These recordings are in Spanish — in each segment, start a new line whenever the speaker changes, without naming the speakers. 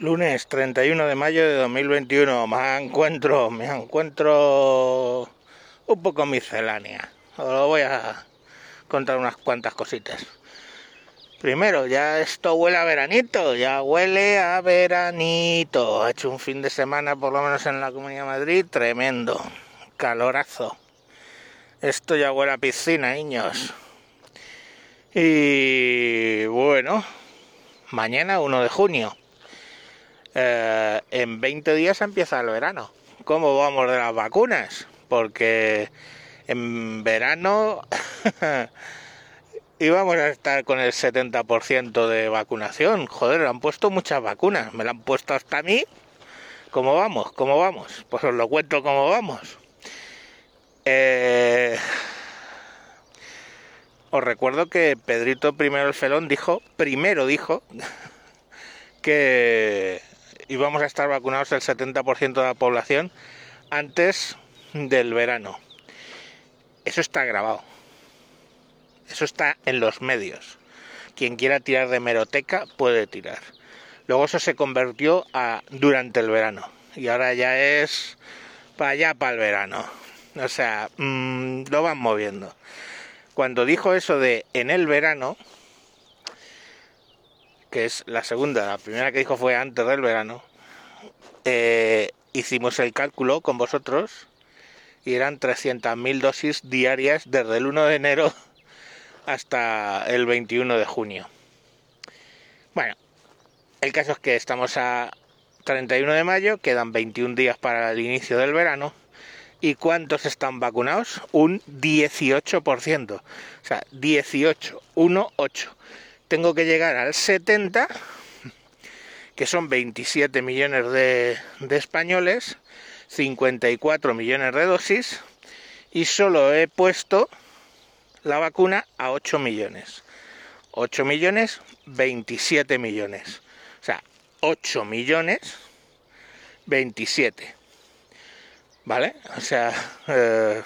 Lunes 31 de mayo de 2021. Me encuentro, me encuentro un poco miscelánea. Os voy a contar unas cuantas cositas. Primero, ya esto huele a veranito, ya huele a veranito. Ha hecho un fin de semana, por lo menos en la Comunidad de Madrid, tremendo. Calorazo. Esto ya huele a piscina, niños. Y bueno, mañana 1 de junio eh, en 20 días empieza el verano. ¿Cómo vamos de las vacunas? Porque en verano íbamos a estar con el 70% de vacunación. Joder, han puesto muchas vacunas. Me la han puesto hasta a mí. ¿Cómo vamos? ¿Cómo vamos? Pues os lo cuento cómo vamos. Eh, os recuerdo que Pedrito primero el Felón dijo, primero dijo, que íbamos a estar vacunados el 70% de la población antes del verano. Eso está grabado. Eso está en los medios. Quien quiera tirar de meroteca puede tirar. Luego eso se convirtió a durante el verano. Y ahora ya es para allá, para el verano. O sea, mmm, lo van moviendo. Cuando dijo eso de en el verano, que es la segunda, la primera que dijo fue antes del verano, eh, hicimos el cálculo con vosotros y eran 300.000 dosis diarias desde el 1 de enero hasta el 21 de junio. Bueno, el caso es que estamos a 31 de mayo, quedan 21 días para el inicio del verano. ¿Y cuántos están vacunados? Un 18%. O sea, 18, 1, 8 tengo que llegar al 70, que son 27 millones de, españoles, 54 millones de dosis, y solo he puesto la vacuna a 8 millones. 8 millones, 27 millones. O sea, 8 millones, 27. ¿Vale? O sea, eh,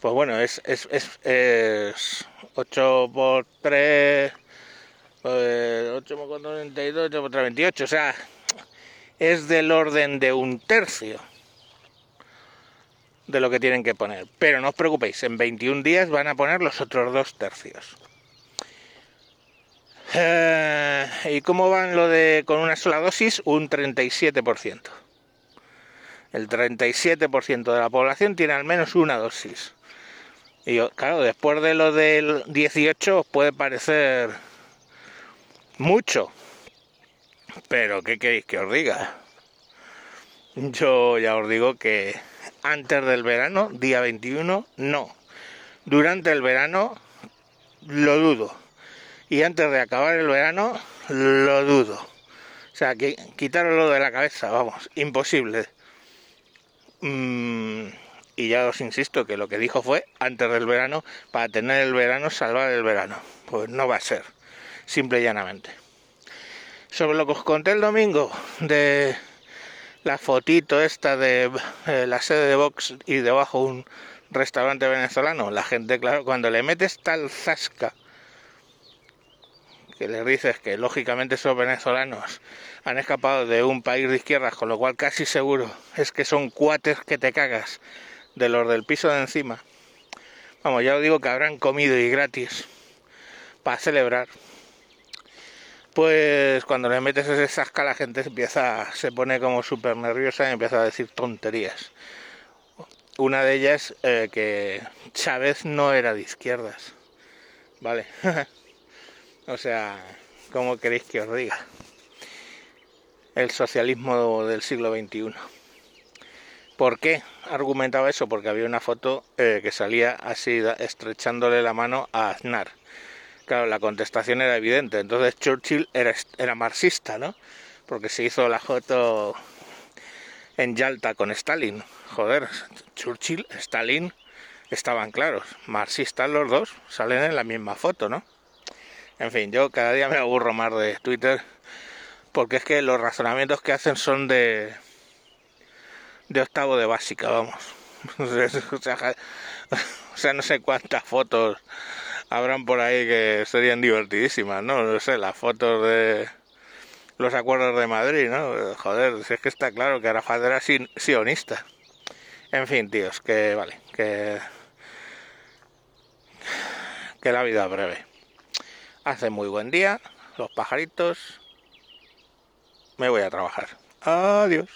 pues bueno, es, es, es, es 8 por 3, 8 por 42, 8 por 28, o sea, es del orden de un tercio de lo que tienen que poner. Pero no os preocupéis, en 21 días van a poner los otros dos tercios. Eh, ¿Y cómo van lo de con una sola dosis? Un 37%. El 37% de la población tiene al menos una dosis. Y claro, después de lo del 18 os puede parecer mucho. Pero, ¿qué queréis que os diga? Yo ya os digo que antes del verano, día 21, no. Durante el verano, lo dudo. Y antes de acabar el verano, lo dudo. O sea, que quitároslo de la cabeza, vamos, imposible. Mm, y ya os insisto que lo que dijo fue antes del verano, para tener el verano, salvar el verano. Pues no va a ser simple y llanamente. Sobre lo que os conté el domingo de la fotito esta de eh, la sede de Vox y debajo un restaurante venezolano, la gente, claro, cuando le metes tal zasca que le dices que lógicamente esos venezolanos han escapado de un país de izquierdas, con lo cual casi seguro es que son cuates que te cagas de los del piso de encima. Vamos, ya os digo que habrán comido y gratis para celebrar pues cuando le metes ese sasca la gente empieza, se pone como súper nerviosa y empieza a decir tonterías. Una de ellas eh, que Chávez no era de izquierdas. Vale. o sea, ¿cómo queréis que os diga? El socialismo del siglo XXI. ¿Por qué argumentaba eso? Porque había una foto eh, que salía así estrechándole la mano a Aznar Claro, la contestación era evidente. Entonces Churchill era, era marxista, ¿no? Porque se hizo la foto en Yalta con Stalin. Joder, Churchill, Stalin estaban claros. Marxistas los dos, salen en la misma foto, ¿no? En fin, yo cada día me aburro más de Twitter porque es que los razonamientos que hacen son de de octavo de básica, vamos. o sea no sé cuántas fotos habrán por ahí que serían divertidísimas, ¿no? No sé, las fotos de los acuerdos de Madrid, ¿no? Joder, si es que está claro que Arafat era sionista. En fin, tíos, que vale, que que la vida breve. Hace muy buen día, los pajaritos. Me voy a trabajar. Adiós.